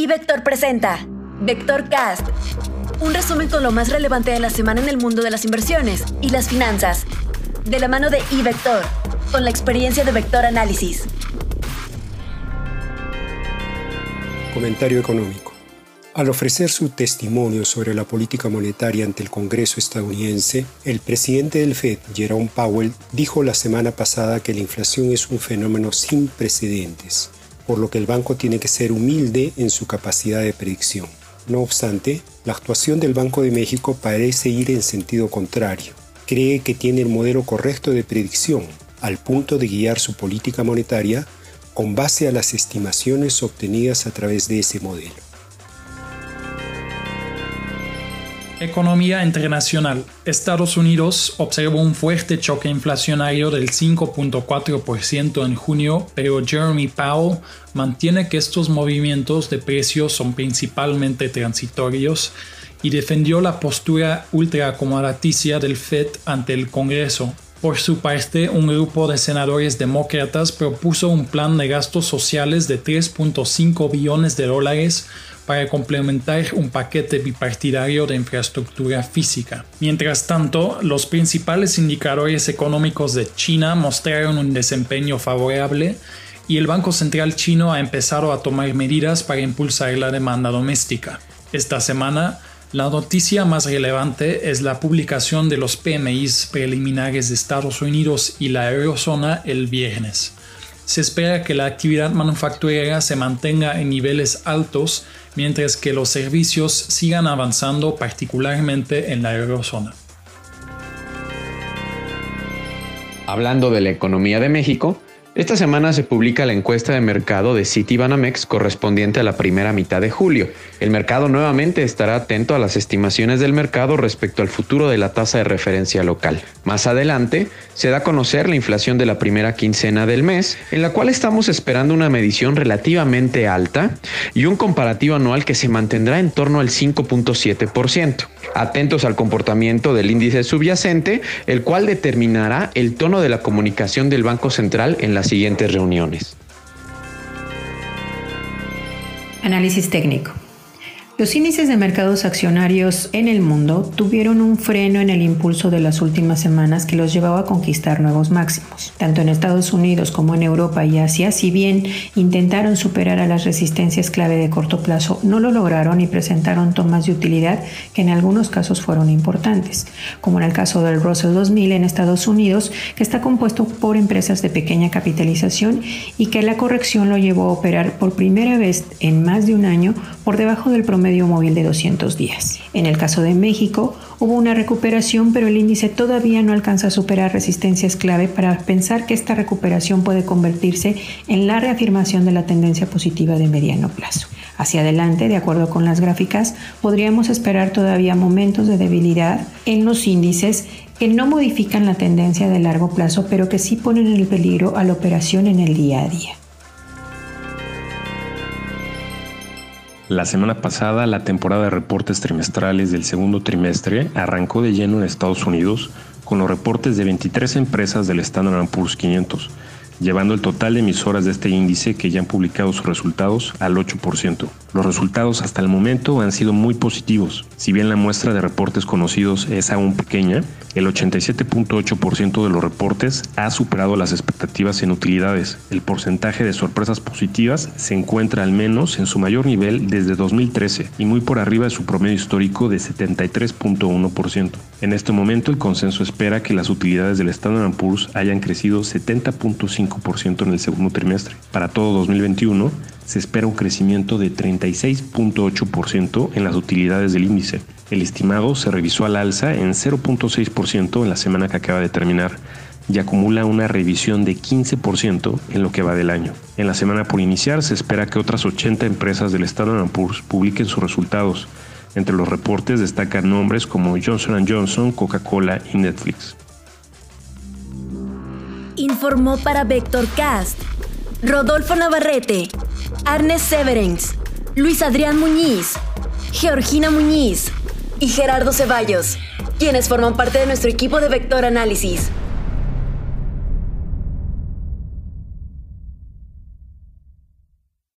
Y Vector presenta Vector Cast, un resumen con lo más relevante de la semana en el mundo de las inversiones y las finanzas, de la mano de iVector, con la experiencia de Vector Análisis. Comentario económico. Al ofrecer su testimonio sobre la política monetaria ante el Congreso estadounidense, el presidente del Fed, Jerome Powell, dijo la semana pasada que la inflación es un fenómeno sin precedentes, por lo que el banco tiene que ser humilde en su capacidad de predicción. No obstante, la actuación del Banco de México parece ir en sentido contrario. Cree que tiene el modelo correcto de predicción, al punto de guiar su política monetaria con base a las estimaciones obtenidas a través de ese modelo. Economía internacional. Estados Unidos observó un fuerte choque inflacionario del 5.4% en junio, pero Jeremy Powell mantiene que estos movimientos de precios son principalmente transitorios y defendió la postura ultraacomodaticia del Fed ante el Congreso. Por su parte, un grupo de senadores demócratas propuso un plan de gastos sociales de 3.5 billones de dólares para complementar un paquete bipartidario de infraestructura física. Mientras tanto, los principales indicadores económicos de China mostraron un desempeño favorable y el Banco Central chino ha empezado a tomar medidas para impulsar la demanda doméstica. Esta semana, la noticia más relevante es la publicación de los PMIs preliminares de Estados Unidos y la eurozona el viernes. Se espera que la actividad manufacturera se mantenga en niveles altos mientras que los servicios sigan avanzando particularmente en la eurozona. Hablando de la economía de México, esta semana se publica la encuesta de mercado de Citibanamex correspondiente a la primera mitad de julio. El mercado nuevamente estará atento a las estimaciones del mercado respecto al futuro de la tasa de referencia local. Más adelante se da a conocer la inflación de la primera quincena del mes, en la cual estamos esperando una medición relativamente alta y un comparativo anual que se mantendrá en torno al 5.7%. Atentos al comportamiento del índice subyacente, el cual determinará el tono de la comunicación del Banco Central en las siguientes reuniones. Análisis técnico. Los índices de mercados accionarios en el mundo tuvieron un freno en el impulso de las últimas semanas que los llevaba a conquistar nuevos máximos. Tanto en Estados Unidos como en Europa y Asia, si bien intentaron superar a las resistencias clave de corto plazo, no lo lograron y presentaron tomas de utilidad que en algunos casos fueron importantes, como en el caso del Russell 2000 en Estados Unidos, que está compuesto por empresas de pequeña capitalización y que la corrección lo llevó a operar por primera vez en más de un año por debajo del promedio móvil de 200 días. En el caso de México, hubo una recuperación, pero el índice todavía no alcanza a superar resistencias clave para pensar que esta recuperación puede convertirse en la reafirmación de la tendencia positiva de mediano plazo. Hacia adelante, de acuerdo con las gráficas, podríamos esperar todavía momentos de debilidad en los índices que no modifican la tendencia de largo plazo, pero que sí ponen en peligro a la operación en el día a día. La semana pasada, la temporada de reportes trimestrales del segundo trimestre arrancó de lleno en Estados Unidos con los reportes de 23 empresas del Standard Poor's 500, llevando el total de emisoras de este índice que ya han publicado sus resultados al 8%. Los resultados hasta el momento han sido muy positivos. Si bien la muestra de reportes conocidos es aún pequeña, el 87.8% de los reportes ha superado las expectativas en utilidades. El porcentaje de sorpresas positivas se encuentra al menos en su mayor nivel desde 2013 y muy por arriba de su promedio histórico de 73.1%. En este momento el consenso espera que las utilidades del Standard Poor's hayan crecido 70.5% en el segundo trimestre. Para todo 2021, se espera un crecimiento de 36.8% en las utilidades del índice. El estimado se revisó al alza en 0.6% en la semana que acaba de terminar y acumula una revisión de 15% en lo que va del año. En la semana por iniciar se espera que otras 80 empresas del Standard Poor's publiquen sus resultados. Entre los reportes destacan nombres como Johnson Johnson, Coca-Cola y Netflix. Informó para Vectorcast Rodolfo Navarrete, Arnes Severens, Luis Adrián Muñiz, Georgina Muñiz y Gerardo Ceballos, quienes forman parte de nuestro equipo de Vector Análisis.